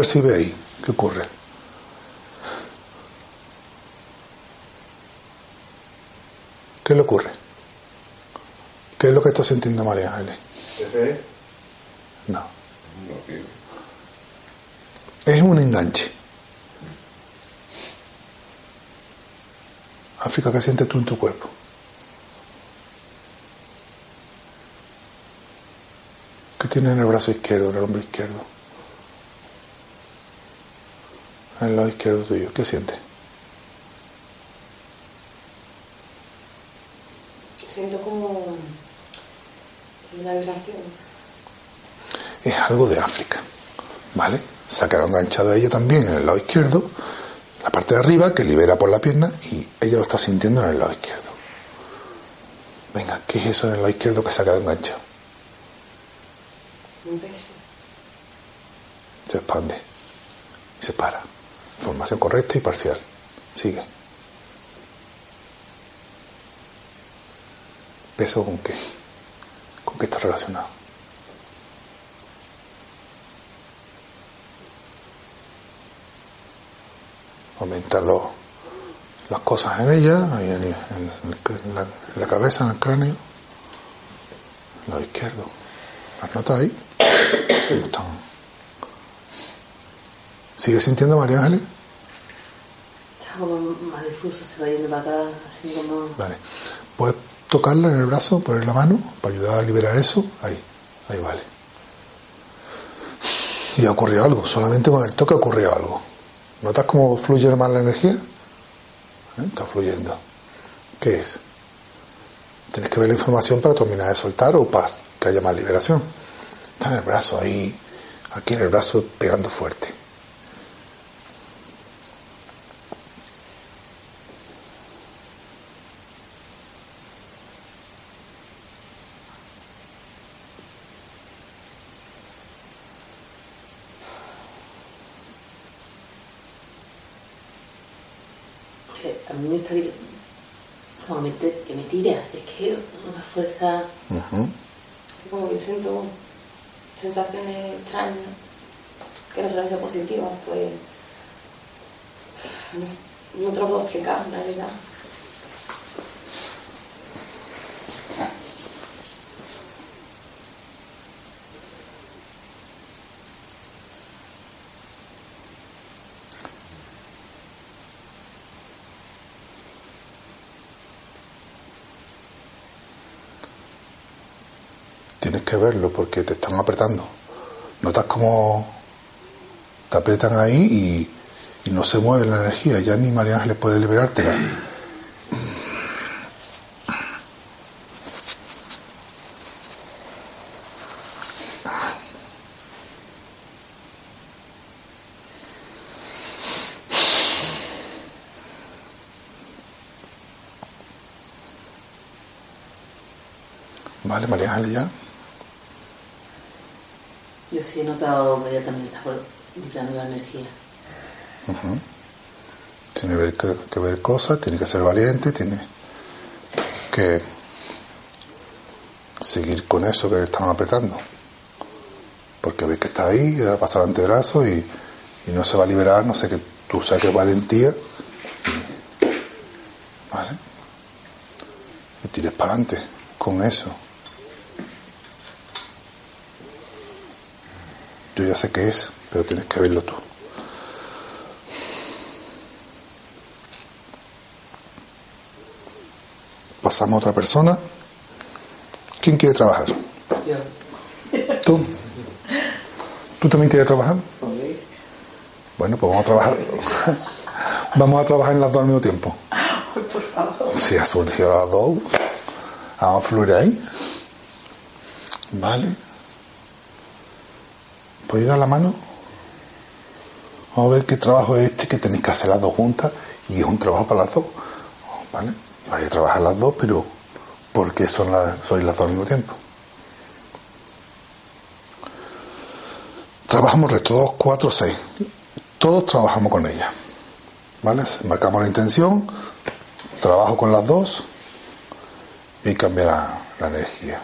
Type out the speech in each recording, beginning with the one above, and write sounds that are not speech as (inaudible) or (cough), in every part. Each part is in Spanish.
percibe ahí? ¿Qué ocurre? ¿Qué le ocurre? ¿Qué es lo que está sintiendo María Ángeles? No. Es un enganche. África, ¿qué sientes tú en tu cuerpo? ¿Qué tienes en el brazo izquierdo, en el hombro izquierdo? En el lado izquierdo tuyo, ¿qué sientes? Siento como una vibración. Es algo de África, ¿vale? Se ha quedado enganchada ella también en el lado izquierdo, la parte de arriba que libera por la pierna y ella lo está sintiendo en el lado izquierdo. Venga, ¿qué es eso en el lado izquierdo que se ha quedado enganchado? Un beso. Se expande y se para. Información correcta y parcial. Sigue. ¿Peso con qué? ¿Con qué está relacionado? Aumentar lo- las cosas en ella, en, en- en la, en cabeza, en el cráneo. Lo izquierdo. ¿Las notas ahí? (coughs) ¿Sigue sintiendo María Ángeles? Está como más difuso, se va yendo para acá, así como. Vale. ¿Puedes tocarla en el brazo, poner la mano para ayudar a liberar eso? Ahí, ahí vale. Y ha ocurrido algo, solamente con el toque ha ocurrido algo. ¿Notas cómo fluye más la energía? ¿Eh? Está fluyendo. ¿Qué es? Tienes que ver la información para terminar de soltar o paz, que haya más liberación. Está en el brazo ahí, aquí en el brazo pegando fuerte. Que a mí me está como me que me tira, es que una fuerza, Ujú. como que siento sensaciones extrañas, que no suelen ser positivas, pues no, no te lo puedo explicar, en realidad. Tienes que verlo porque te están apretando. Notas cómo te aprietan ahí y, y no se mueve la energía. Ya ni María Ángeles puede liberártela. Vale, María Ángeles ya. Yo sí he notado que ella también está vibrando la energía. Tiene ver que, que ver cosas, tiene que ser valiente, tiene que seguir con eso que le están apretando. Porque ves que está ahí, le va a pasar antebrazo y, y no se va a liberar, no sé que tú saques valentía. ¿Vale? Y tires para adelante con eso. Yo ya sé qué es, pero tienes que verlo tú. Pasamos a otra persona. ¿Quién quiere trabajar? Yo. ¿Tú? ¿Tú también quieres trabajar? Bueno, pues vamos a trabajar. vamos a trabajar en las dos al mismo tiempo. Por favor. Si ha surgido las dos, vamos a fluir ahí. Vale. ¿Puedes ir a la mano? Vamos a ver qué trabajo es este que tenéis que hacer las dos juntas y es un trabajo para las dos. ¿Vale? Vais a trabajar las dos, pero ¿por qué son las, sois las dos al mismo tiempo? Trabajamos reto 2, 4, 6. Todos trabajamos con ella. ¿Vale? Marcamos la intención, trabajo con las dos y cambiará la energía.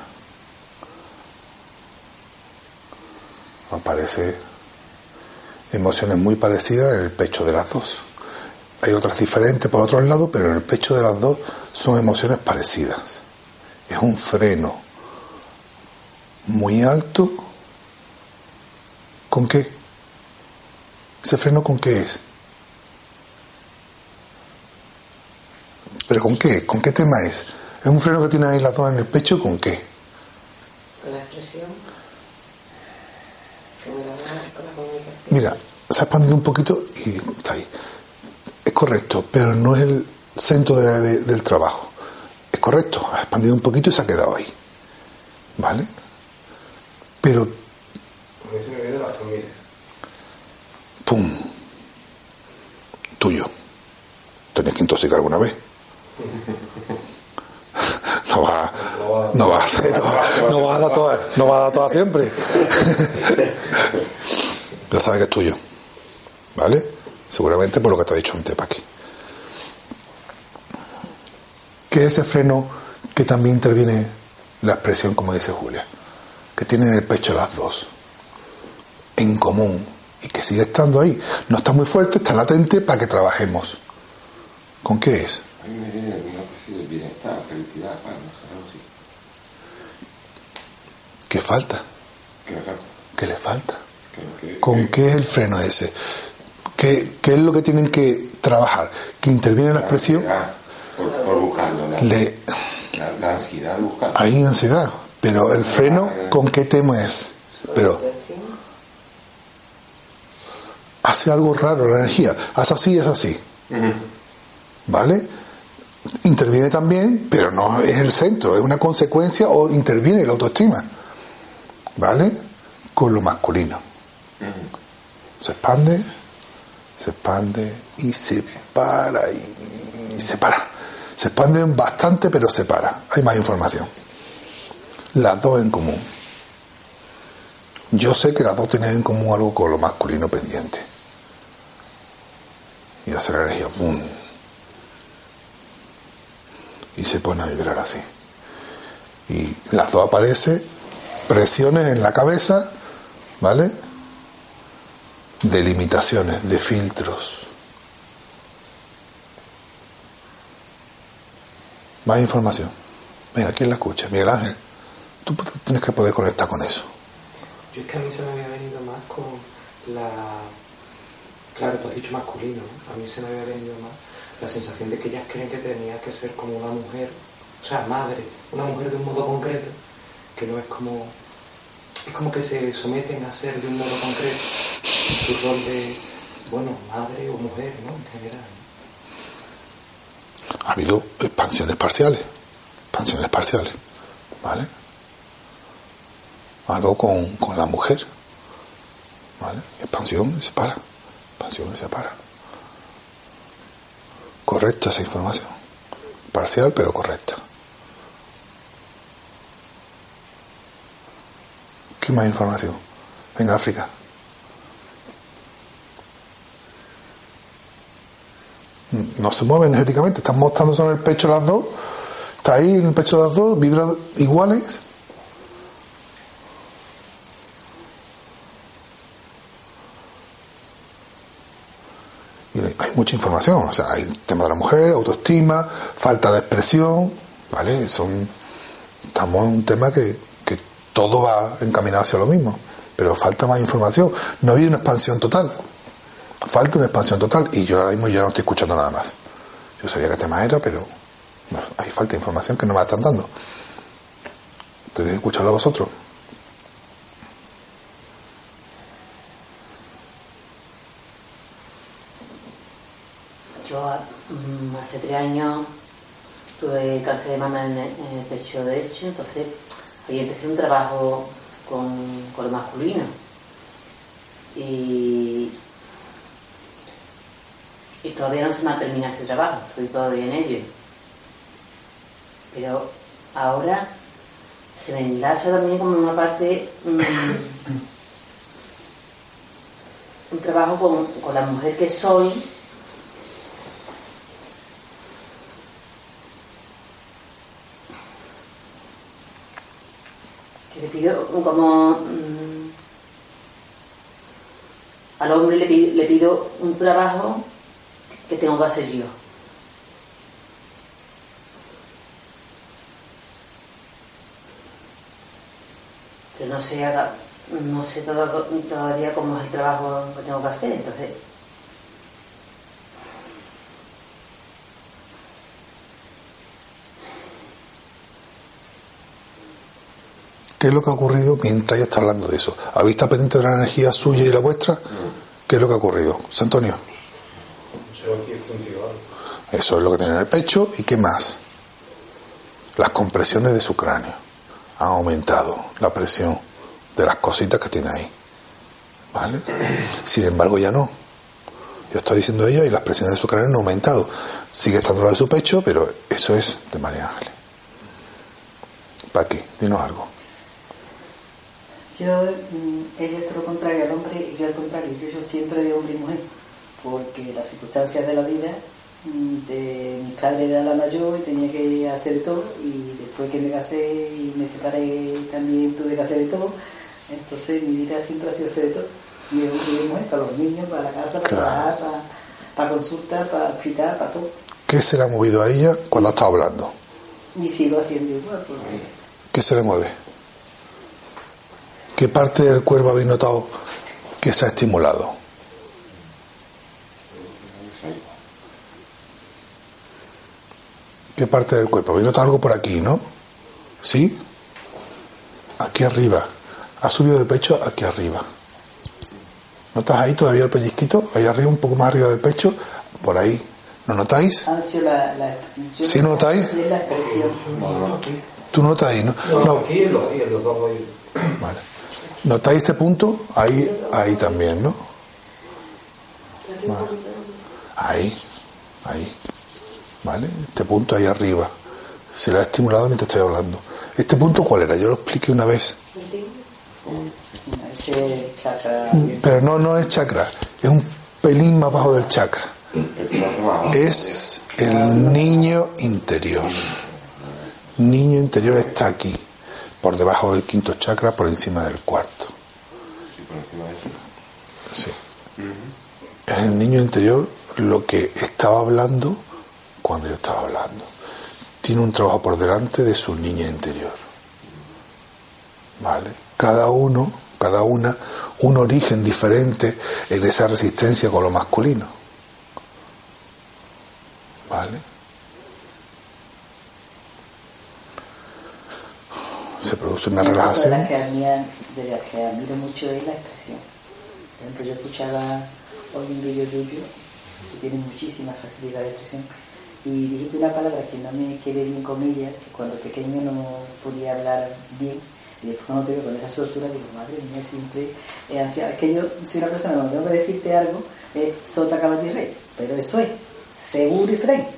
Aparece emociones muy parecidas en el pecho de las dos. Hay otras diferentes por otro lado, pero en el pecho de las dos son emociones parecidas. Es un freno muy alto. ¿Con qué? ¿Ese freno con qué es? ¿Pero con qué? ¿Con qué tema es? ¿Es un freno que tiene ahí las dos en el pecho? ¿Con qué? Con la expresión. Que me da ganas con la comunicación. Mira, se ha expandido un poquito y está ahí. Es correcto, pero no es el centro de- de- del trabajo. Es correcto, ha expandido un poquito y se ha quedado ahí. ¿Vale? Pero, ¡pum! Tuyo. Tenías que intoxicar alguna vez. (laughs) No va, no va a todo- no va a dar todas, no va a dar todas siempre. (laughs) ya sabes que es tuyo. ¿Vale? Seguramente por lo que te ha dicho antes, Paqui. Que ese freno que también interviene la expresión, como dice Julia, que tienen el pecho las dos, en común, y que sigue estando ahí. No está muy fuerte, está latente para que trabajemos. ¿Con qué es? A mí me viene una especie de bienestar, felicidad, bueno, no sé. ¿Qué falta? Que me falta. ¿Qué le falta? ¿Con qué es el freno ese? ¿Qué, qué es lo que tienen que trabajar? ¿Que interviene la expresión? ansiedad, Por, por buscarlo, la, Le, la, la ansiedad buscarlo. hay ansiedad, pero el freno, ¿con qué tema es? Pero hace algo raro la energía. Haz así, es así. ¿Vale? Interviene también, pero no es el centro, es una consecuencia o interviene la autoestima. ¿Vale? Con lo masculino. Se expande, se expande y se para y, se para. Se expande bastante, pero se para. Hay más información. Las dos en común. Yo sé que las dos tienen en común algo con lo masculino pendiente. Y hace la energía ¡pum! y se pone a vibrar así. Y las dos aparece presiones en la cabeza, ¿vale? De limitaciones, de filtros. Más información. Venga, ¿quién la escucha? Miguel Ángel. Tú tienes que poder conectar con eso. Yo es que a mí se me había venido más con la... Claro, tú has dicho masculino, ¿no? A mí se me había venido más la sensación de que ellas creen que tenía que ser como una mujer, o sea, madre, una mujer de un modo concreto, que no es como... Es como que se someten a ser de un modo concreto su rol de, bueno, madre o mujer, ¿no? En general. Ha habido expansiones parciales. Expansiones parciales. ¿Vale? Algo con, con la mujer. ¿Vale? Expansión se para. Expansión se para. Correcta esa información. Parcial, pero correcta. ¿Qué más información? En África. No se mueve energéticamente, están mostrándose en el pecho las dos. Está ahí en el pecho de las dos, vibra iguales. Y hay mucha información, o sea, hay tema de la mujer, autoestima, falta de expresión, ¿vale? Son, estamos en un tema que todo va encaminado hacia lo mismo, pero falta más información. No ha habido una expansión total, falta una expansión total y yo ahora mismo ya no estoy escuchando nada más. Yo sabía qué tema era, pero Hay falta de información que no me están dando. Tenéis que escucharlo vosotros. Yo mm, hace tres años tuve cáncer de mama en el pecho derecho, entonces ahí empecé un trabajo con, con lo masculino. Y, y todavía no se me ha terminado ese trabajo, estoy todavía en ello. Pero ahora se me enlaza también como una parte, mm, (coughs) un trabajo con, con la mujer que soy le pido como mm, al hombre le pido, un trabajo que tengo que hacer yo. Pero no sé, no sé todavía cómo es el trabajo que tengo que hacer, entonces ¿Qué es lo que ha ocurrido mientras ella está hablando de eso? ¿Habéis estado pendiente de la energía suya y la vuestra? ¿Qué es lo que ha ocurrido? San Antonio. Eso es lo que tiene en el pecho. ¿Y qué más? Las compresiones de su cráneo. Han aumentado la presión de las cositas que tiene ahí. ¿Vale? Sin embargo, ya no. Yo estoy diciendo ella y las presiones de su cráneo han aumentado. Sigue estando lo de su pecho, pero eso es de María Ángeles. Paqui, dinos algo. Yo, mm, ella es todo lo contrario al hombre y yo al contrario, yo, yo siempre de hombre y mujer, porque las circunstancias de la vida, mm, de, mi padre era la mayor y tenía que hacer de todo, y después que me casé y me separé también tuve que hacer de todo, entonces mi vida siempre ha sido hacer de todo, y de hombre y mujer, para los niños, para la casa, para Claro. trabajar, para, para consulta, para hospital, para todo, ¿Qué se le ha movido a ella cuando ha estado hablando? y sigo haciendo igual, porque ¿Qué se le mueve? ¿Qué parte del cuerpo habéis notado que se ha estimulado? ¿Qué parte del cuerpo? ¿Habéis notado algo por aquí, no? ¿Sí? Aquí arriba. Ha subido del pecho aquí arriba. ¿Notas ahí todavía el pellizquito? Ahí arriba, un poco más arriba del pecho. Por ahí. ¿No notáis? han sido la... la yo ¿Sí notáis? Sí, la expresión. No, no, aquí. ¿Tú notas ahí? No. No, No. aquí en los, en los dos. Vale. ¿Notáis este punto? Ahí, ahí también, ¿no? Ahí, ahí. ¿Vale? Este punto ahí arriba. Se le ha estimulado mientras estoy hablando. ¿Este punto cuál era? Yo lo expliqué una vez. Chakra... Pero no, no es chakra. Es un pelín más bajo del chakra. Es el niño interior. Niño interior está aquí. Por debajo del quinto chakra, por encima del cuarto. Sí, por encima de eso. Sí. Es el niño interior lo que estaba hablando cuando yo estaba hablando. Tiene un trabajo por delante de su niña interior. ¿Vale? Cada uno, cada una, un origen diferente en esa resistencia con lo masculino. ¿Vale? Se produce una Una cosa de relajación. las que, admira- de que admiro mucho es la expresión. Por ejemplo, yo escuchaba hoy un vídeo tuyo que tiene muchísima facilidad de expresión y dijiste una palabra que no me quedé bien con ella, que cuando pequeño no podía hablar bien y después cuando te veo con esa soltura digo, madre mía, siempre he ansiado. Es que yo soy una persona cuando tengo que decirte algo, es sota, caballo y rey, pero eso es seguro y frente.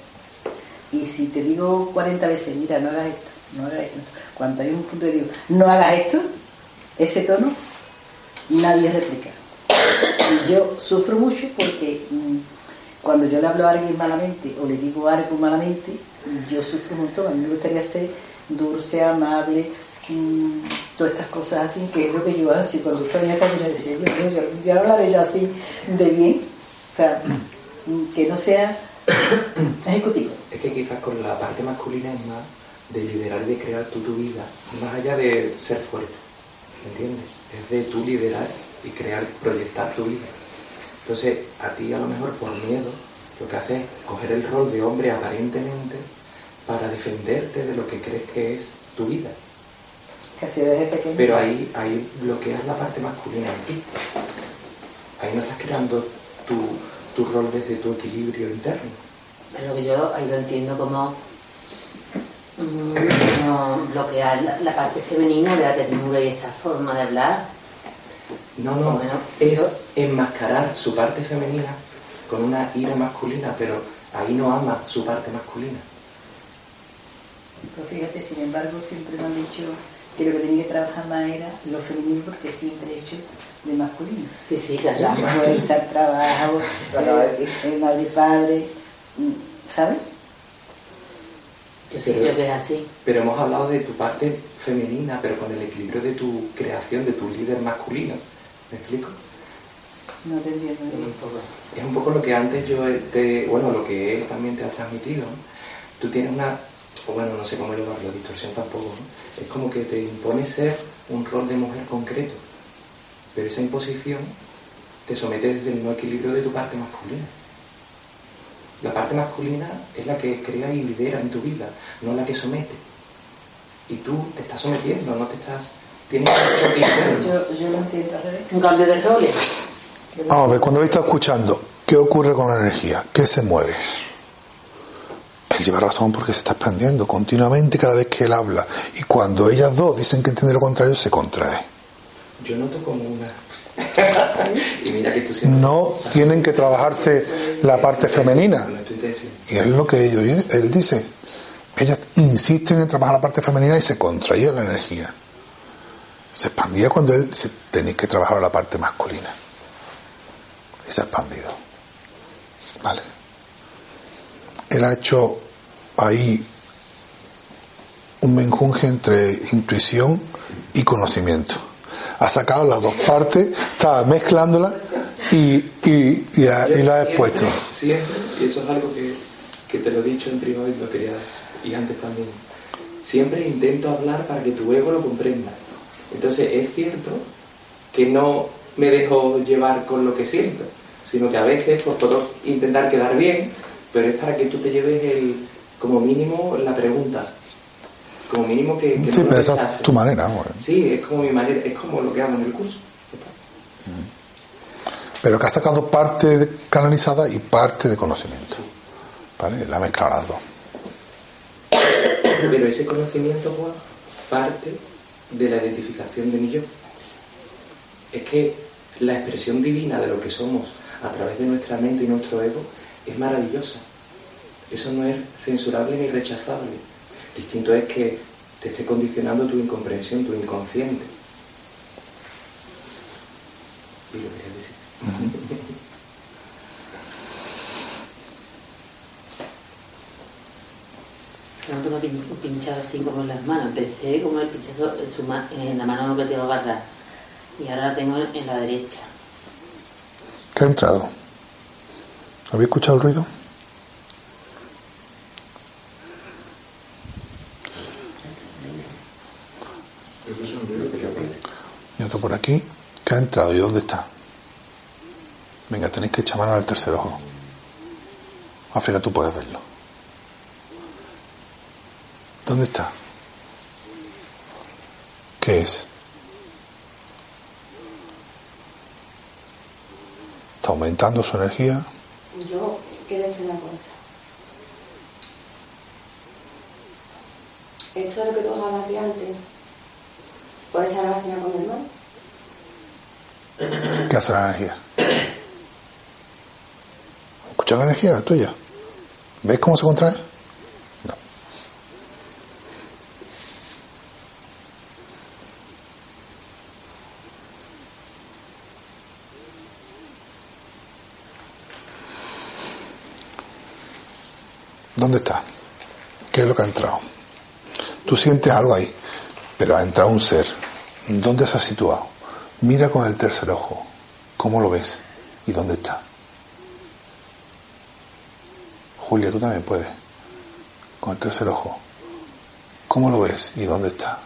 Y si te digo 40 veces, mira, no hagas esto, no hagas esto, cuando hay un punto de digo, no hagas esto, ese tono, nadie replica. Y yo sufro mucho porque mm, cuando yo le hablo a alguien malamente o le digo algo malamente, yo sufro un montón. A mí me gustaría ser dulce, amable, mm, todas estas cosas así, que es lo que yo hago. Cuando estoy esta yo decía, yo, yo, yo, yo hablaré yo así de bien, o sea, mm, que no sea (coughs) ejecutivo. Es que quizás con la parte masculina es más de liderar y de crear tú tu vida, más allá de ser fuerte, ¿entiendes? Es de tú liderar y crear, proyectar tu vida. Entonces, a ti a lo mejor por miedo, lo que haces es coger el rol de hombre aparentemente, para defenderte de lo que crees que es tu vida. Casi desde pequeño. Pero ahí, ahí bloqueas la parte masculina en ti. Ahí no estás creando tu, tu rol desde tu equilibrio interno. Pero que yo ahí lo entiendo como mm, como bloquear la, la parte femenina de la ternura y esa forma de hablar. No, no, Bueno, es yo- enmascarar su parte femenina con una ira masculina, pero ahí no ama su parte masculina. Pero fíjate, sin embargo, siempre me han dicho que lo que tenía que trabajar más era lo femenino porque siempre he hecho de masculino. Sí, sí, La claro. fuerza, el trabajo, (laughs) el madre y padre, mm, ¿sabes? Yo sí creo que es así. Pero hemos hablado de tu parte femenina, pero con el equilibrio de tu creación, de tu líder masculino. ¿Me explico? No te entiendo. Es un poco lo que antes yo te, bueno, lo que él también te ha transmitido. Tú tienes una, o bueno, no sé cómo llamarlo, distorsión tampoco, ¿no? Es como que te impone ser un rol de mujer concreto, pero esa imposición te somete desde el no equilibrio de tu parte masculina. La parte masculina es la que crea y lidera en tu vida, no la que somete. Y tú te estás sometiendo, no te estás... Tienes un. Yo, yo lo entiendo al revés. Un cambio de roles. Vamos a ver, cuando habéis estado escuchando, ¿qué ocurre con la energía? ¿Qué se mueve? Él lleva razón porque se está expandiendo continuamente cada vez que él habla. Y cuando ellas dos dicen que entiende lo contrario, se contrae. Yo noto como una... (laughs) y mira que tú siempre... No tienen que trabajarse la parte femenina. Y es lo que ellos, él dice. Ellas insisten en trabajar la parte femenina y se contraía la energía. Se expandía cuando él se, tenéis que trabajar la parte masculina. Y se ha expandido. Vale. Él ha hecho ahí un menjunje entre intuición y conocimiento. Ha sacado las dos partes, estaba mezclándolas y, y, y, y lo ha expuesto. Siempre, y eso es algo que, que te lo he dicho en privado y lo quería y antes también. Siempre intento hablar para que tu ego lo comprenda. Entonces es cierto que no me dejo llevar con lo que siento, sino que a veces pues, puedo intentar quedar bien, pero es para que tú te lleves el, como mínimo la pregunta. Como mínimo que, que Sí, no pero esa es tu manera. bueno. Sí, es como mi manera, es como lo que hago en el curso. Está. Pero que ha sacado parte de- canalizada y parte de conocimiento. ¿Vale? La mezcla las dos. Pero ese conocimiento, Juan, parte de la identificación de mi yo. Es que la expresión divina de lo que somos a través de nuestra mente y nuestro ego es maravillosa. Eso no es censurable ni rechazable. Distinto es que te esté condicionando tu incomprensión, tu inconsciente. Y lo quería decir. Me ha pin- pinchado así como en las manos. Empecé como el pinchazo en, su ma- en la mano que tengo agarrar. Y ahora la tengo en, en la derecha. ¿Qué ha entrado? ¿Habéis escuchado el ruido? Y otro por aquí. ¿Qué ha entrado y dónde está? Venga, tenéis que echar mano al tercer ojo. África, tú puedes verlo. ¿Dónde está? ¿Qué es? Está aumentando su energía. Yo quiero decir una cosa. Esto de lo que tú hablabas antes, ¿puede ser relacionado con el? ¿Qué hace la energía? ¿Escucha la energía tuya? ¿Ves cómo se contrae? No. ¿Dónde está? ¿Qué es lo que ha entrado? Tú sientes algo ahí, pero ha entrado un ser. ¿Dónde se ha situado? Mira con el tercer ojo. ¿Cómo lo ves? ¿Y dónde está? Julia, tú también puedes. Con el tercer ojo. ¿Cómo lo ves? ¿Y dónde está?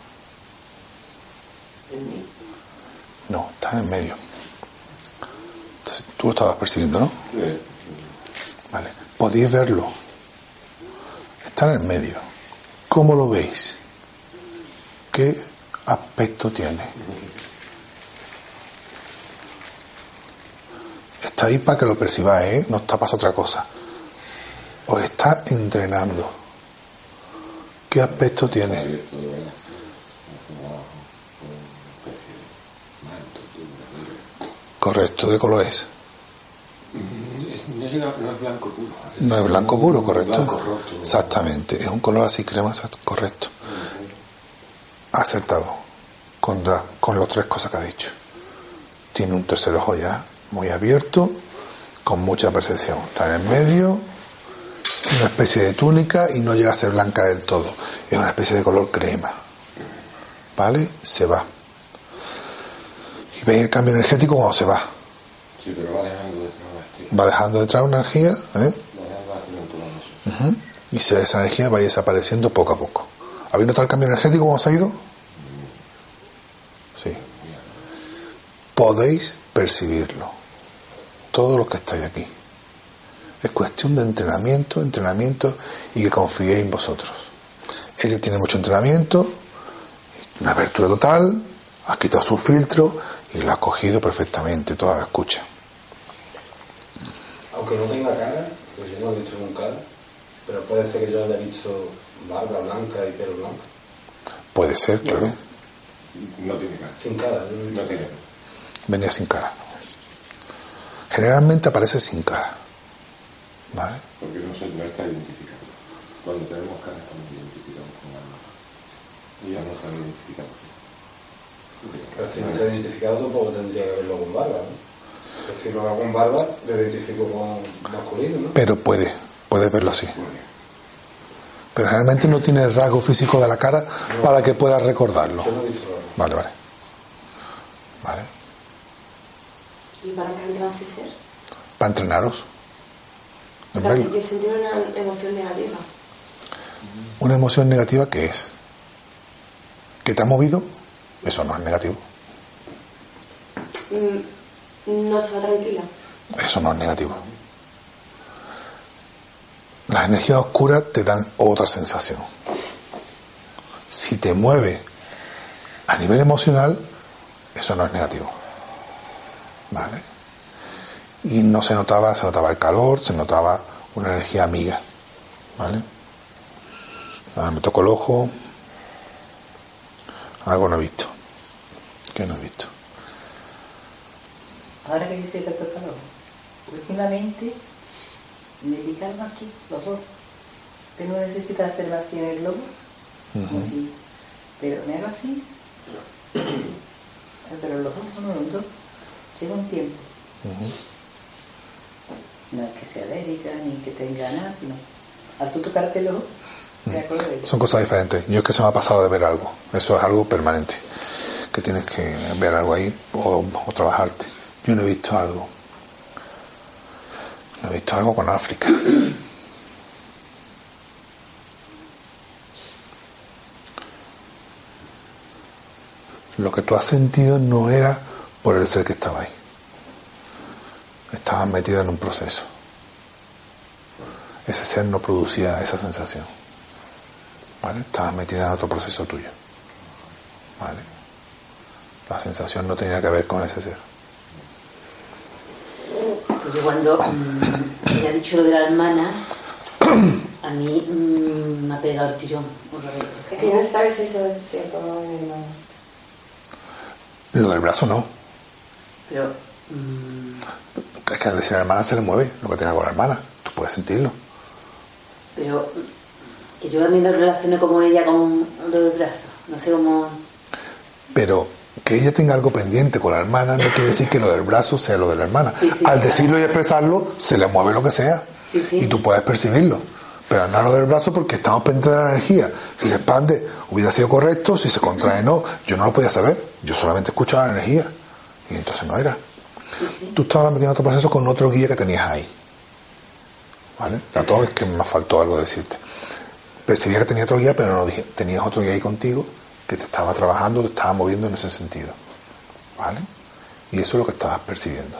No, está en el medio. Entonces, tú lo estabas percibiendo, ¿no? Vale. Podéis verlo. Está en el medio. ¿Cómo lo veis? ¿Qué aspecto tiene? (laughs) Está ahí para que lo percibáis, ¿eh? no está para otra cosa. Os está entrenando. ¿Qué aspecto tiene? Correcto, ¿qué color es? No, es blanco puro. No es blanco puro, correcto. Blanco roto. Exactamente, es un color así crema, correcto. Acertado, con, la- con las tres cosas que ha dicho. Tiene un tercer ojo ya muy abierto, con mucha percepción. Está en el medio, una especie de túnica y no llega a ser blanca del todo. Es una especie de color crema. ¿Vale? Se va. Y veis el cambio energético cuando se va. Sí, pero va dejando detrás estela. Va dejando de entrar una energía, ¿eh? Y esa energía va desapareciendo poco a poco. ¿Habéis notado el cambio energético cuando se ha ido? Sí. Podéis percibirlo. Todos los que estáis aquí. Es cuestión de entrenamiento, entrenamiento y que confiéis en vosotros. Ella tiene mucho entrenamiento, una apertura total, ha quitado su filtro y lo ha cogido perfectamente, toda la escucha. Aunque no tenga cara, pues yo no lo he visto nunca, pero puede ser que yo haya visto barba blanca y pelo blanco. Puede ser, claro. No tiene cara. Sin cara, yo no he visto No tiene cara. venía sin cara. Generalmente aparece sin cara. ¿Vale? Porque no, se, no está identificado. Cuando tenemos cara estamos identificados con algo. Y ya no están identificados. Pero si no está identificado tampoco tendría que verlo con barba, ¿no? Si lo hago con barba, lo identifico con masculino, ¿no? Pero puede, puede verlo así. Pero generalmente no tiene el rasgo físico de la cara para que pueda recordarlo. Yo no he visto barba. Vale, vale. Vale. ¿Y para qué entras ser? Para entrenaros. O sea, que yo sentí una emoción negativa. Una emoción negativa que es que te ha movido, eso no es negativo. Mm, No estaba tranquila. Eso no es negativo. Las energías oscuras te dan otra sensación. Si te mueve a nivel emocional, eso no es negativo. ¿Vale? Y no se notaba, se notaba el calor, se notaba una energía amiga. ¿Vale? Ahora me toco el ojo. Algo no he visto. ¿Qué no he visto? Ahora que dice tanto calor, últimamente me pican aquí los dos. Tengo necesidad de hacerlo así en el lobo, como Ujú. si- pero me hago así, así. pero los ojos no los dos. Llega un tiempo, no es que sea alérgica ni que tenga nada, sino al tú tocarte el ojo, ello. Son cosas diferentes. Yo es que se me ha pasado de ver algo. Eso es algo permanente. Que tienes que ver algo ahí o, o trabajarte. Yo no he visto algo. No he visto algo con África. Lo que tú has sentido no era por el ser que estaba ahí. Estabas metida en un proceso. Ese ser no producía esa sensación. ¿Vale? Estabas metida en otro proceso tuyo. ¿Vale? La sensación no tenía que ver con ese ser. Yo cuando mm, me ha dicho lo de la hermana, a mí mm, me ha pegado el tirón. que no sabes si eso es cierto o no. no. Lo del brazo no. Pero mm, Es que al decir a la hermana se le mueve lo que tenga con la hermana. Tú puedes sentirlo. pero que yo también lo relacioné como ella con lo del brazo. No sé cómo. Pero que ella tenga algo pendiente con la hermana no quiere decir que lo del brazo sea lo de la hermana. Sí, sí, Al claro. decirlo y expresarlo, se le mueve lo que sea. Sí. Y tú puedes percibirlo. Pero no lo del brazo porque estamos pendientes de la energía. Si se expande, hubiera sido correcto. Si se contrae, no. Yo no lo podía saber. Yo solamente escuchaba la energía. Y entonces no era. Tú estabas metiendo otro proceso con otro guía que tenías ahí. ¿Vale? A todo es que me faltó algo decirte. Percibía que tenía otro guía, pero no dije, tenías otro guía ahí contigo que te estaba trabajando, te estaba moviendo en ese sentido. ¿Vale? Y eso es lo que estabas percibiendo.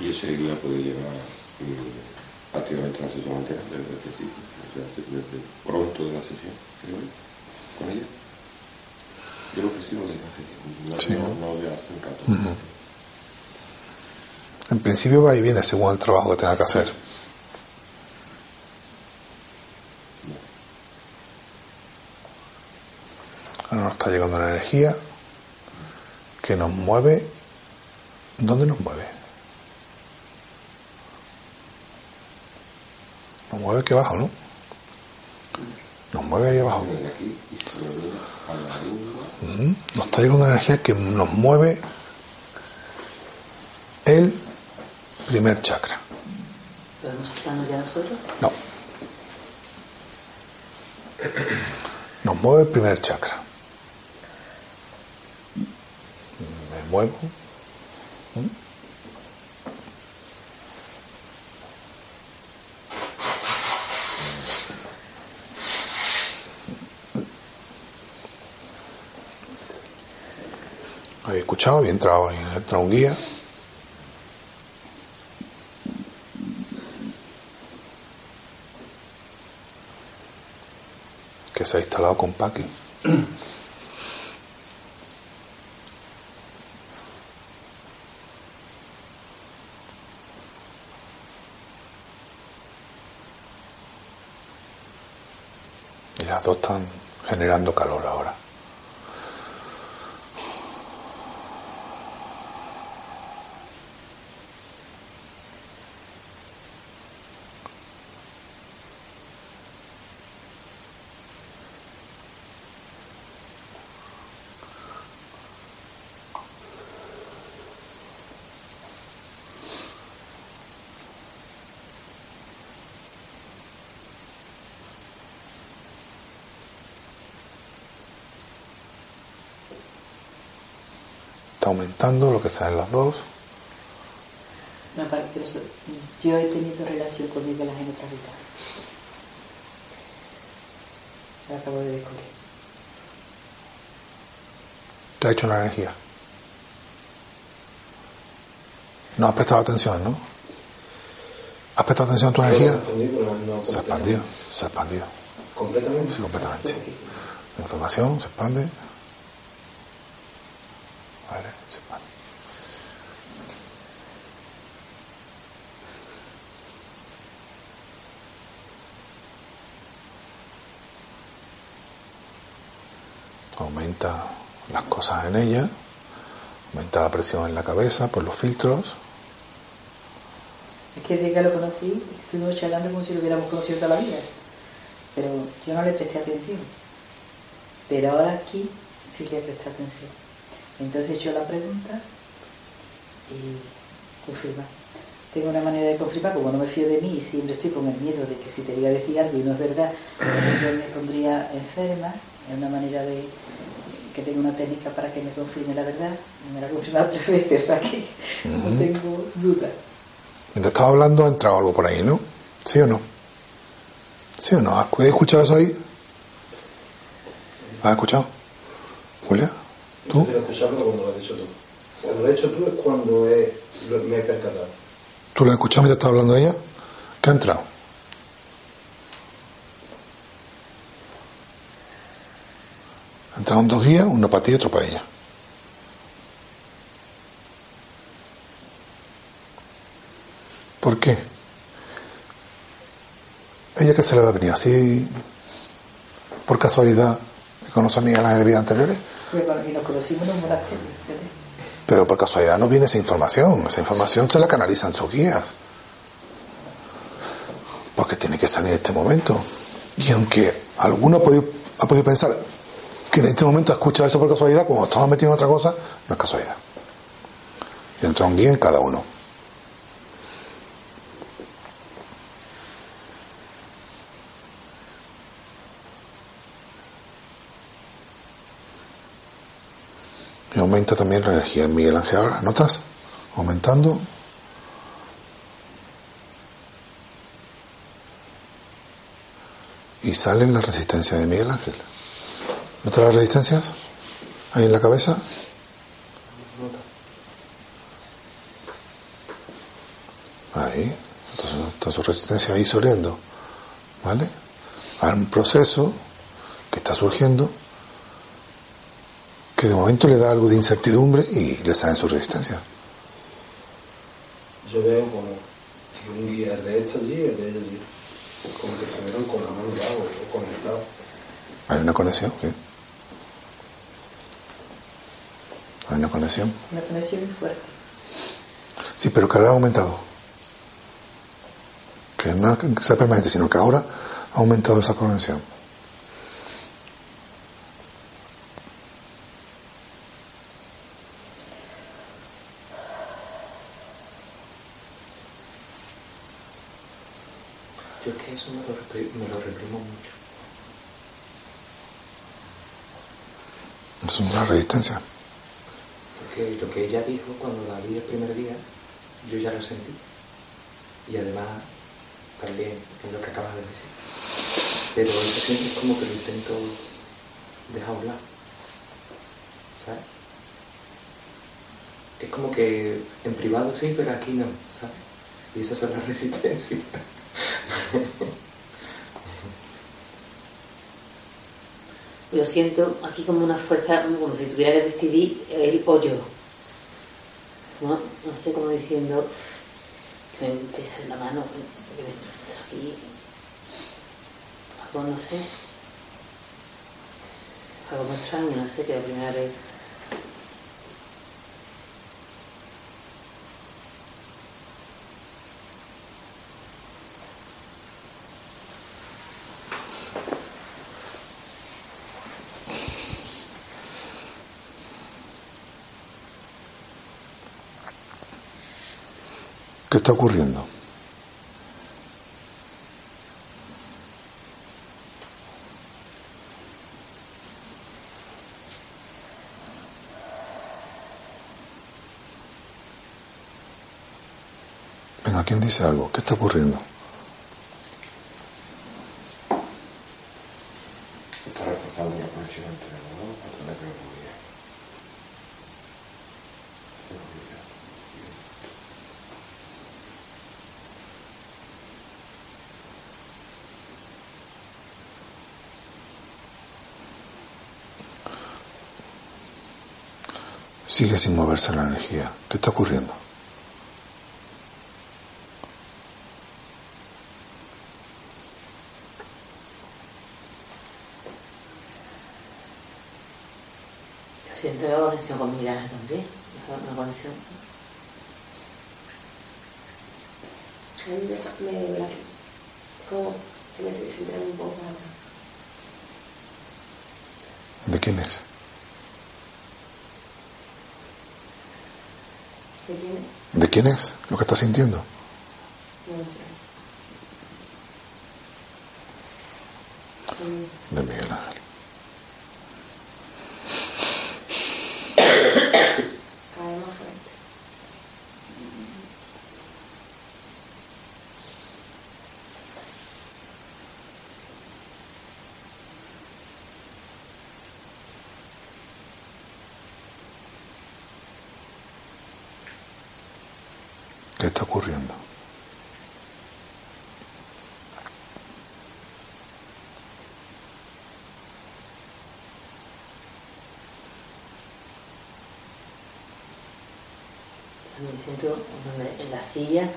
Y ese guía puede llevar prácticamente la sesión entera, desde desde, pronto de la sesión, con ella. Yo lo desde la sesión, no, Sí. no, no de hace un rato. Ujú. En principio va y viene según el trabajo que tenga que hacer. Ahora nos está llegando una energía que nos mueve. ¿Dónde nos mueve? Nos mueve aquí abajo, ¿no? Nos mueve ahí abajo. Aquí Nos está llegando una energía que nos mueve el primer chakra. ¿Podemos quitarnos ya nosotros? No. Nos mueve el primer chakra. Me muevo. ¿Habéis escuchado? Había entrado en entra un guía. que se ha instalado con Paki. Y las dos están generando calor ahora. Aumentando lo que salen las dos. No, para que los- yo he tenido relación con Miguel Ángel en otra vida. Lo acabo de descubrir. ¿Qué ha hecho la energía? No has prestado atención, ¿no? ¿Has prestado atención a tu energía? Se ha expandido, se ha expandido. Completamente. Sí, completamente. La información se expande. Vale, se expande. Aumenta las cosas en ella, aumenta la presión en la cabeza por los filtros. Es que desde que lo conocí, estuvimos charlando como si lo hubiéramos conocido toda la vida. Pero yo no le presté atención. Pero ahora aquí sí le presté atención. Entonces hecho la pregunta y confirma. Tengo una manera de confirmar, como no me fío de mí y siempre estoy con el miedo de que si te voy a decir algo y no es verdad, entonces yo me pondría enferma. Es una manera de que tengo una técnica para que me confirme la verdad. Me la ha confirmado tres veces, que no tengo duda. Mientras estaba hablando ha entrado algo por ahí, ¿no? ¿Sí o no? ¿Sí o no? ¿Has escuchado eso ahí? ¿Has escuchado? Julia, Yo quiero escucharlo cuando lo has dicho tú. Cuando lo has hecho tú es cuando he- lo- me he percatado. ¿tú lo has escuchado mientras estaba hablando ella? ¿Qué ha entrado? Entraron dos guías, uno para ti y otro para ella. ¿Por qué? Ella que se le va a venir así por casualidad que conoce a Miguel Ángel de vidas anteriores, Pues cuando nos conocimos en un monasterio, fíjate. pero por casualidad no viene esa información, esa información se la canalizan sus guías. Porque tiene que salir en este momento. Y aunque alguno ha podido, ha podido pensar que en este momento ha escuchado eso por casualidad, como estamos metidos en otra cosa, no es casualidad. Y entra un guía en cada uno. Y aumenta también la energía en Miguel Ángel ahora. ¿Notas? Aumentando. Y salen las resistencias de Miguel Ángel. ¿Notas las resistencias? Ahí en la cabeza. Ahí. su, está su resistencia ahí soliendo, ¿vale? Hay un proceso que está surgiendo que de momento le da algo de incertidumbre y le sale su resistencia. Yo veo como si un guía de esto allí y el de allí. Como si estuvieran con la mano dada o conectados. Hay una conexión, ¿sí? Hay una conexión. Una conexión muy fuerte. Sí, pero que ahora ha aumentado. Que no es que sea permanente, sino que ahora ha aumentado esa conexión. Yo es que eso me lo, me lo reprimo mucho. Es una resistencia. Porque lo que ella dijo cuando la vi el primer día, yo ya lo sentí. Y además, también es lo que acabas de decir. Pero eso siempre es como que lo intento dejar a un lado. ¿Sabes? Es como que en privado sí, pero aquí no, ¿sabes? Y esas son las (laughs) resistencias. Yo siento aquí como una fuerza, como si tuviera que decidir él o. No, no sé cómo diciendo que me pesa en la mano, que me aquí. Algo no sé. Algo muy extraño, no sé, que la primera vez. Está ocurriendo? Venga, ¿quién dice algo? ¿Qué está ocurriendo? Se está reforzando la conexión entre los dos a través de la comunidad. Sigue sin moverse la energía. ¿Qué está ocurriendo? Yo siento la conexión con mi viaje también. Una conexión. A mí me, me. Como se me estoy sintiendo un poco para atrás. ¿De quién es? ¿De quién es lo que está sintiendo? No sé. Mm, De Miguel Ángel. Cada vez más fuerte. ¿Qué está ocurriendo? También en la silla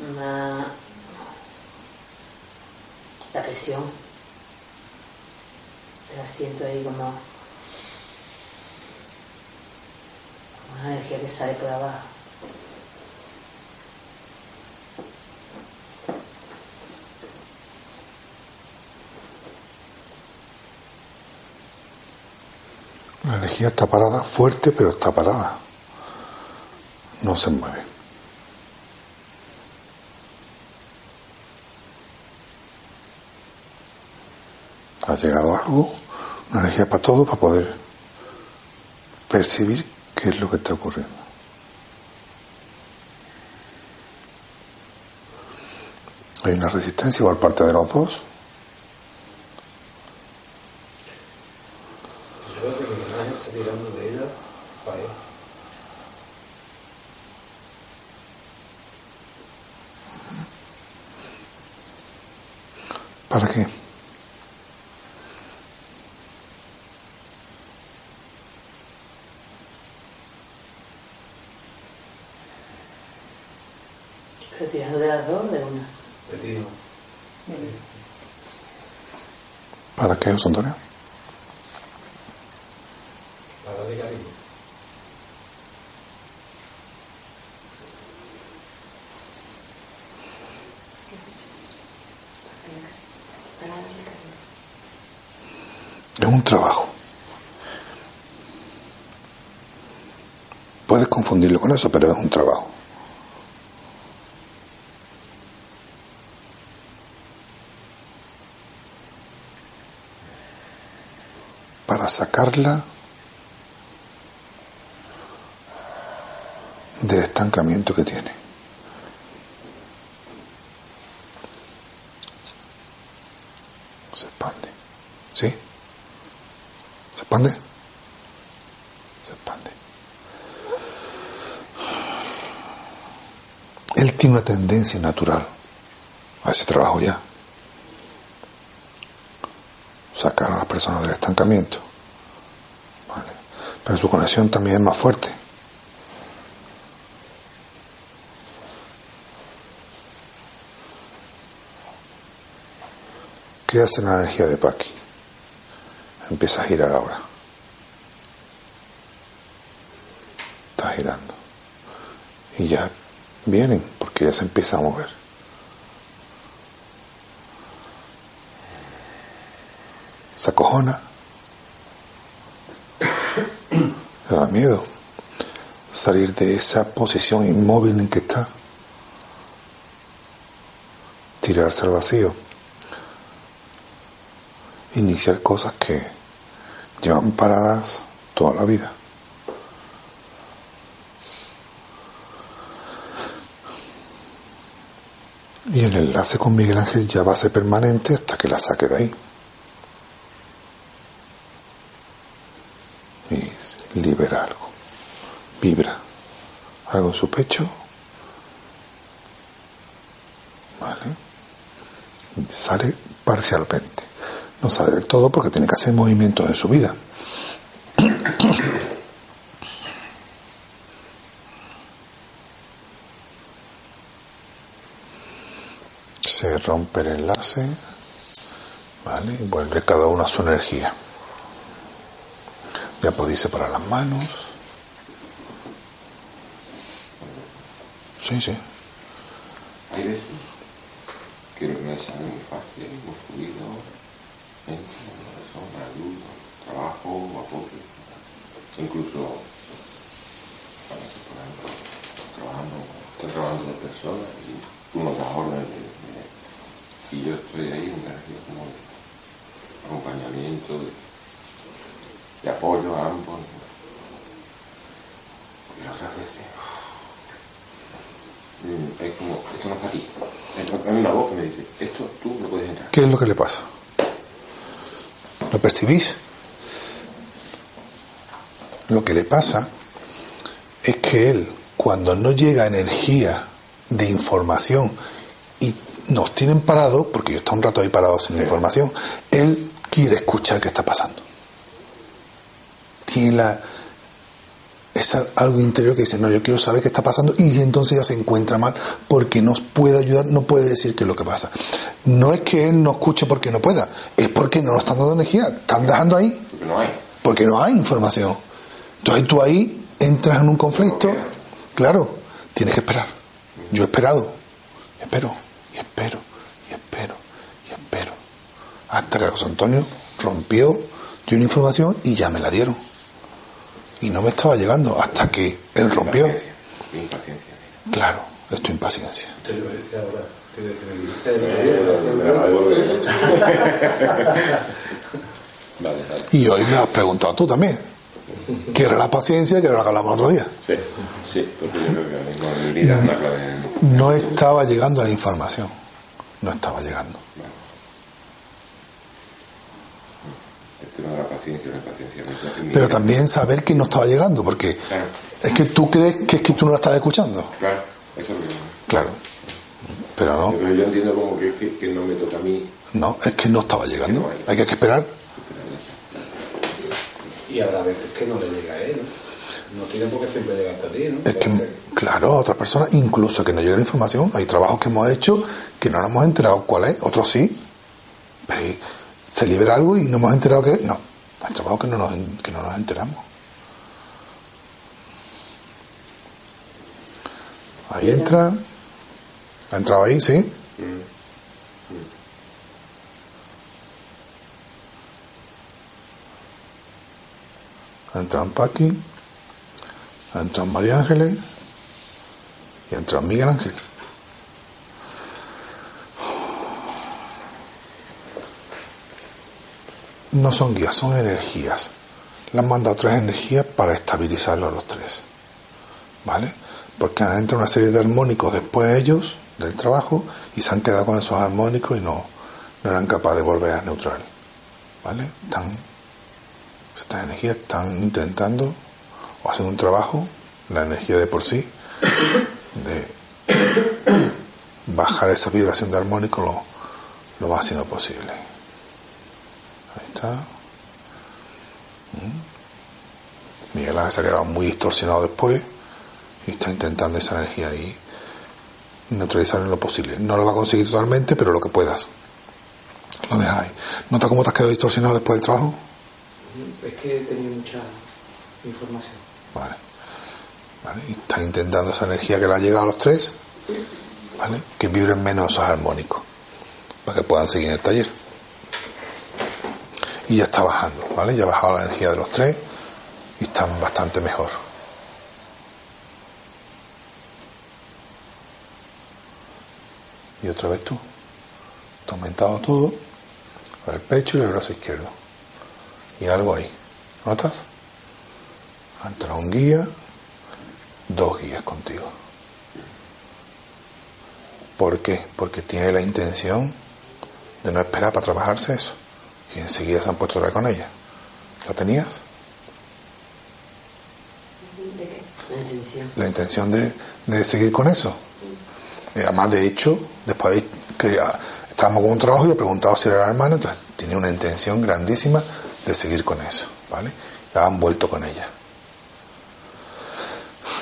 una. la presión. La siento ahí como una energía que sale por abajo. La energía está parada, fuerte, pero está parada. No se mueve. Ha llegado algo, una energía para todo, para poder percibir qué es lo que está ocurriendo. Hay una resistencia por parte de los dos. Yo veo que mi imagen está tirando de ella para él. ¿Para qué? Pero tirando de las dos o de una. Retiro. Es un trabajo. Puedes confundirlo con eso, pero es un trabajo. Para sacarla del estancamiento que tiene. Se expande. ¿Sí? ¿Se expande? Se expande. Él tiene una tendencia natural a ese trabajo ya. Sacar a las personas del estancamiento. Pero su conexión también es más fuerte. ¿Qué hace la energía de Paki? Empieza a girar ahora. Está girando. Y ya vienen, porque ya se empieza a mover. Se acojona. Le da miedo salir de esa posición inmóvil en que está. Tirarse al vacío iniciar cosas que llevan paradas toda la vida. Y el enlace con Miguel Ángel ya va a ser permanente hasta que la saque de ahí. Y libera algo. Vibra. Su pecho. Sale parcialmente. No sabe del todo porque tiene que hacer movimientos en su vida. (coughs) Se rompe el enlace, ¿vale? Y vuelve cada uno a su energía. Ya podéis separar las manos. Sí, sí. Hay veces que me sale muy fácil, muy fluido, entro en ayudo, trabajo, apoyo. Incluso ejemplo, trabajando, estoy trabajando de personas y tú nos das órdenes de, de- y yo estoy ahí en energía como de acompañamiento, de, apoyo a ambos. Y otras veces mm, es como, esto no es para ti. Hay una voz que me dice, esto tú no puedes entrar. ¿Qué es lo que le pasa? ¿Lo percibís? Lo que le pasa es que él, cuando no llega energía de información y nos tienen parados, porque yo estoy un rato ahí parado sin información, él quiere escuchar qué está pasando. Tiene la, es algo interior que dice, no, yo quiero saber qué está pasando y entonces ya se encuentra mal porque no puede ayudar, no puede decir qué es lo que pasa. No es que él no escuche porque no pueda, es porque no nos están dando energía, están dejando ahí Porque no hay. porque no hay información. Entonces tú ahí entras en un conflicto, claro, tienes que esperar. Yo he esperado, espero, y espero, y espero, y espero. Hasta que José Antonio rompió, dio una información y ya me la dieron. Y no me estaba llegando hasta que él rompió. Impaciencia. Impaciencia. Claro, esto es impaciencia. Decía ahora. Decía, (laughs) Vale, vale. Y hoy me has preguntado tú también. ¿Qué era la paciencia? que era la que hablamos el otro día? Sí, sí, porque yo creo que ahora mismo mi vida es una clave. No estaba llegando la información. No estaba llegando. Tema de la paciencia, la paciencia. mi- mi- Pero también saber que no estaba llegando, porque Claro, es que tú crees que es que tú no la estás escuchando. claro, eso es lo que. Claro. Pero no. Pero yo entiendo como que, que, que no me toca a mí No, es que no estaba llegando. Hay que esperar. Y habrá veces que no le llega a él. No tiene por qué siempre llegarte a ti, ¿no? Es que, ser. claro, a otras personas, incluso que no llegue la información, hay trabajos que hemos hecho que no nos hemos enterado cuál es, otros sí. Pero ahí se libera algo y no hemos enterado qué es. No, hay trabajos que no nos, que no nos enteramos. Ahí entra. ¿Ha entrado ahí? Sí. Ha entrado en Paqui. Ha entrado en María Ángeles. Y ha entrado en Miguel Ángel. No son guías, son energías. Le han mandado tres energías para estabilizarlos los tres. ¿Vale? Porque han entrado una serie de armónicos después ellos del trabajo y se han quedado con esos armónicos y no, no eran capaces de volver a neutral. ¿Vale? Están, estas energías están intentando o hacen un trabajo, la energía de por sí, de bajar esa vibración de armónico lo, lo máximo posible. Está. Mm. Miguel Ángel se ha quedado muy distorsionado después y está intentando esa energía ahí neutralizar en lo posible. No lo va a conseguir totalmente, pero lo que puedas. Lo dejáis. ¿Nota cómo te has quedado distorsionado después del trabajo? Es que he tenido mucha información. Vale. ¿Vale? Y están intentando esa energía que le ha llegado a los tres, ¿vale? Que vibren menos esos armónicos, para que puedan seguir en el taller. Y ya está bajando, ¿vale? Ya ha bajado la energía de los tres y están bastante mejor. Y otra vez tú. Ha aumentado todo, el pecho y el brazo izquierdo. Y algo ahí. ¿Notas? Ha un guía, dos guías contigo. ¿Por qué? Porque tiene la intención de no esperar para trabajarse eso. Y enseguida se han puesto a hablar con ella. ¿La tenías? La intención. La intención de, de seguir con eso. Además, de hecho, después de estábamos con un trabajo y he preguntado si era la hermana, entonces tiene una intención grandísima de seguir con eso. ¿Vale? Ya han vuelto con ella.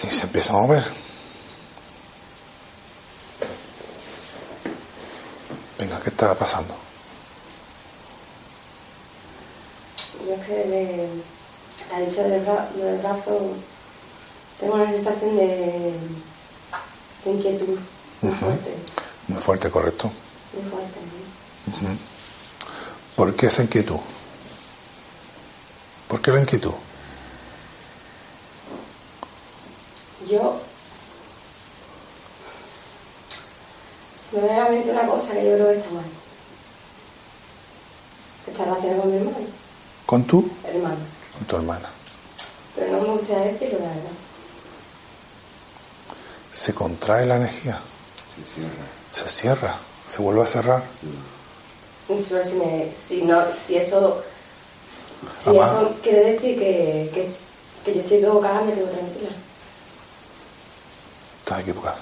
Y se empieza a mover. Venga, ¿qué está pasando? Yo es que de, ha dicho del bra- lo del brazo, tengo una sensación de, de inquietud muy fuerte, Muy fuerte, correcto. muy fuerte. ¿Por qué esa inquietud? ¿Por qué la inquietud? Yo, se me viene a la mente una cosa que yo creo que está mal. Que está relacionada con mi hermano, ¿Con tú? hermano. Con tu hermana. Pero no me gustaría decirlo, la verdad. Se contrae la energía, Se cierra. se cierra, se vuelve a cerrar. Y si, me, si, no, si eso, si Además- eso quiere decir que, que, que yo estoy equivocada, me quedo tranquila. Estás equivocada.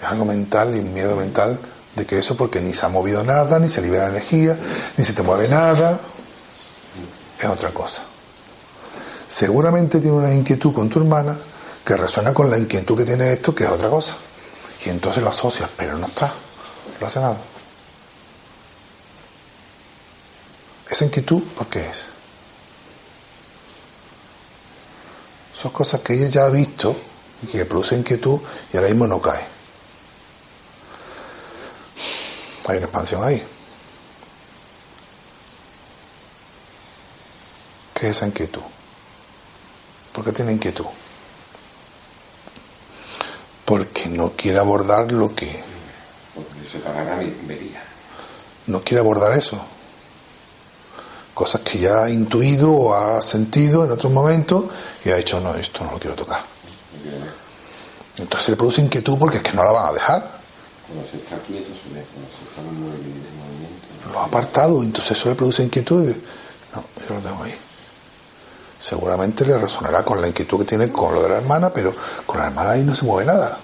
Es algo mental y un miedo mental de que eso porque ni se ha movido nada, ni se libera energía, ni se te mueve nada. Es otra cosa. Seguramente tiene una inquietud con tu hermana que resuena con la inquietud que tiene esto, que es otra cosa. Y entonces lo asocias, pero no está relacionado. Esa inquietud, ¿por qué es? Son cosas que ella ya ha visto y que produce inquietud y ahora mismo no cae. Hay una expansión ahí. ¿Qué es esa inquietud? ¿Por qué tiene inquietud? Porque no quiere abordar lo que... Mi vería. No quiere abordar eso. Cosas que ya ha intuido o ha sentido en otros momentos y ha dicho, no, esto no lo quiero tocar. Entonces le produce inquietud porque es que no la van a dejar. Cuando se está quieto se ve, cuando se está en movi- en movimiento. Lo ha apartado, entonces eso le produce inquietud. no, yo lo dejo ahí. Seguramente le resonará con la inquietud que tiene con lo de la hermana, pero con la hermana ahí no se mueve nada.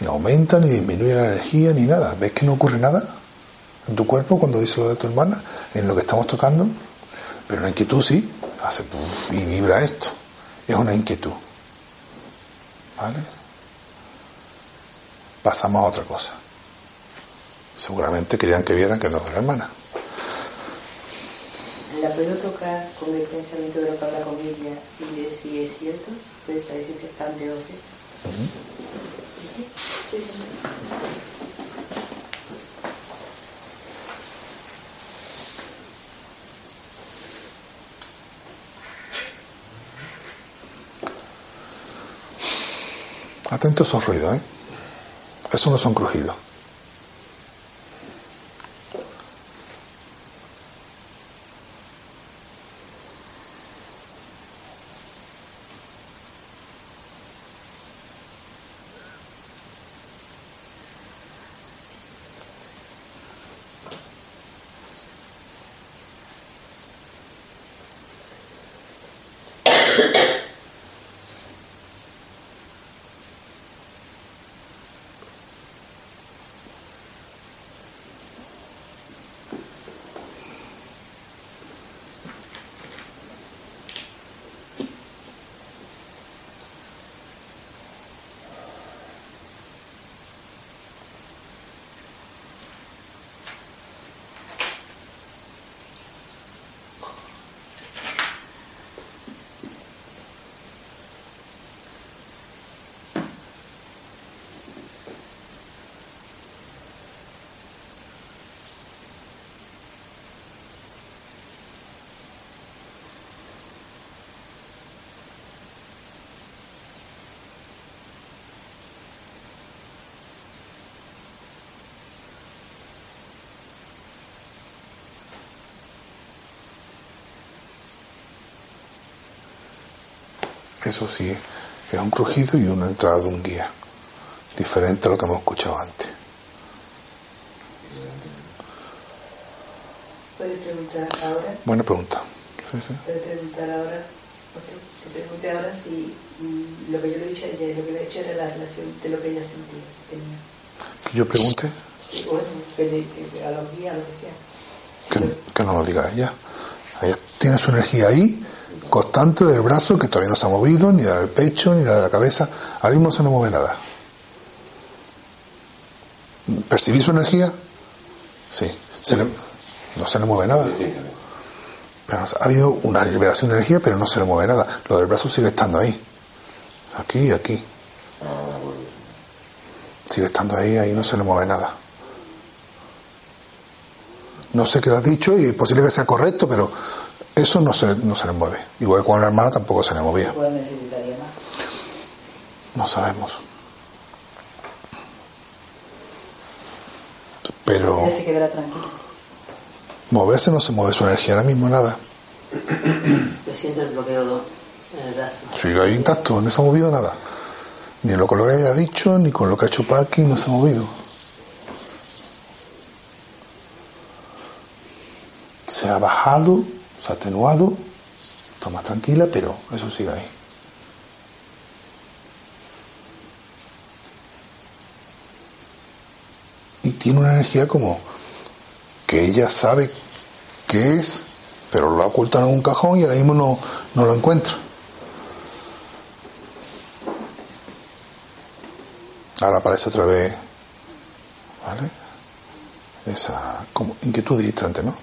Ni aumenta, ni disminuye la energía, ni nada. ¿Ves que no ocurre nada en tu cuerpo cuando dices lo de tu hermana? En lo que estamos tocando. Pero la inquietud sí. Hace y vibra esto. Es una inquietud. ¿Vale? Pasamos a otra cosa. Seguramente querían que vieran que no de la hermana. ¿La puedo tocar con el pensamiento de lo que habla con ella y ver si es cierto? Puedes saber si se expande o sí. Atento a esos ruidos, ¿eh? Eso no son crujidos. Eso sí, es un crujido y una entrada de un guía. Diferente a lo que hemos escuchado antes. ¿Puedes preguntar ahora? Buena pregunta. Sí, sí. Puedes preguntar ahora, te pregunté ahora si mm, lo que yo le he dicho a ella, lo que le he dicho era la relación de lo que ella sentía, tenía. Que yo pregunte, Sí, bueno, que le- que a los guías, lo que sea. que, que no lo diga ella. Ella tiene su energía ahí, del brazo, que todavía no se ha movido, ni la del pecho, ni la de la cabeza. Ahora mismo no se le mueve nada. ¿Percibís su energía? Sí. Se le- no se le mueve nada. Pero ha habido una liberación de energía, pero no se le mueve nada. Lo del brazo sigue estando ahí. Aquí y aquí. Sigue estando ahí, ahí no se le mueve nada. No sé qué le has dicho y es posible que sea correcto, pero eso no se, no se le mueve. Igual que con la hermana tampoco se le movía. Necesitaría más. No sabemos. Pero Ella se quedará tranquila. moverse no se mueve su energía ahora mismo, nada. Yo siento el bloqueo en el brazo. Sigue ahí intacto, no se ha movido nada. Ni lo que lo haya dicho, ni con lo que ha hecho Paqui, no se ha movido. Se ha bajado, atenuado, está más tranquila, pero eso sigue ahí. Y tiene una energía como que ella sabe qué es, pero lo ha ocultado en un cajón y ahora mismo no, no lo encuentra. Ahora aparece otra vez, ¿vale? Esa como inquietud distante, ¿no?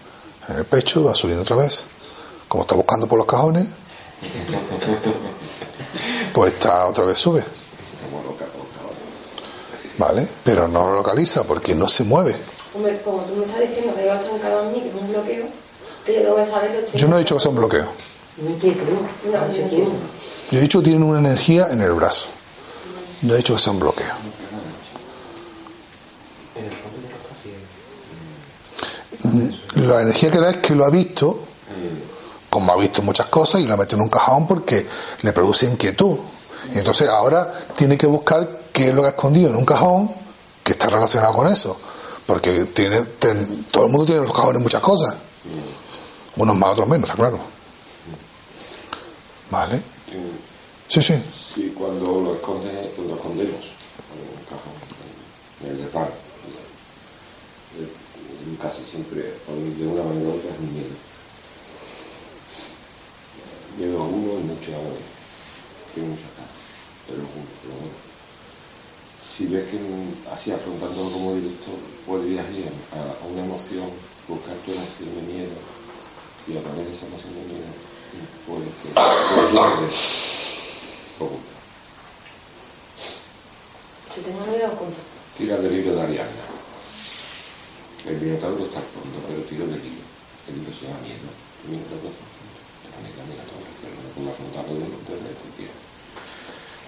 En el pecho va subiendo otra vez. Como está buscando por los cajones, pues está otra vez sube. ¿Vale? Pero no lo localiza porque no se mueve. Hombre, como tú me estás diciendo que has trancado en mí, que es un bloqueo, que yo tengo que saberlo. Yo no he dicho que sea un bloqueo. Yo he dicho que tienen una energía en el brazo. No he dicho que sea un bloqueo. La energía que da es que lo ha visto, como ha visto muchas cosas, y lo ha metido en un cajón porque le produce inquietud. Y entonces ahora tiene que buscar qué es lo que ha escondido en un cajón que está relacionado con eso. Porque tiene, todo el mundo tiene en los cajones muchas cosas. Unos más, otros menos, está claro. ¿Vale? Sí, sí. Sí, cuando lo, esconde, lo escondemos, en un cajón, en el reparo. Y Casi siempre, de una manera u otra, es un miedo. Miedo a uno y a otro. Tiene muchas caras, pero es uno, pero bueno. Si ves que así afrontándolo como director, podrías ir a, a una emoción, buscar tu emoción de miedo, y a través de esa emoción de miedo, puedes que. Si tengo miedo, oculto. Tira del libro de Ariadna. El minotauro está al fondo, pero tiro del libro. El libro se llama miedo. El minotauro está al. La manera minotauro, pero no puedo afrontarlo de desde el tiro.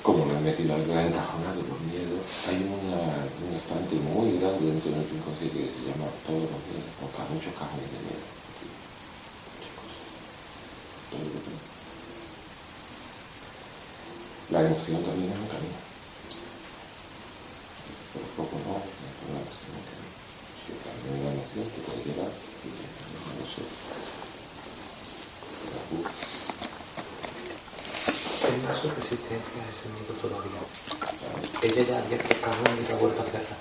Como me he metido algo encajonado por miedo, hay una, un estante muy grande dentro de nuestro inconsciente que se llama todos los miedos, o muchos cajones de miedo. Todo. La emoción también es un camino. Pero poco no, es una emoción un camino. Si el camino es la emoción, te puede llevar, y no lo sé. La luz. Hay más su resistencia a ese miedo todavía. Ella ya había cajón y la vuelve a cerrar.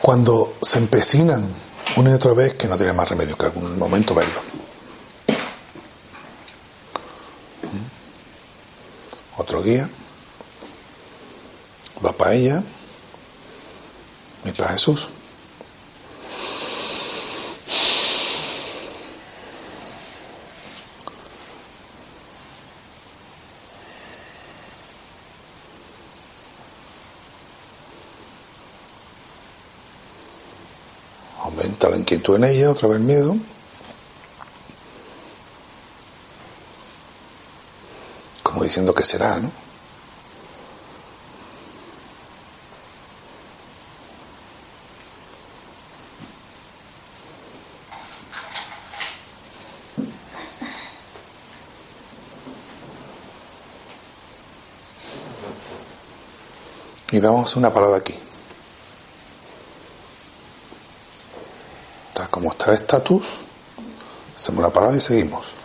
Cuando se empecinan una y otra vez, que no tiene más remedio que algún momento verlo. ¿Mm? Otro guía. Va para ella y para Jesús. Aumenta la inquietud en ella, otra vez miedo. Como diciendo que será, ¿no? Y vamos a una parada aquí. El estatus, hacemos la parada y seguimos.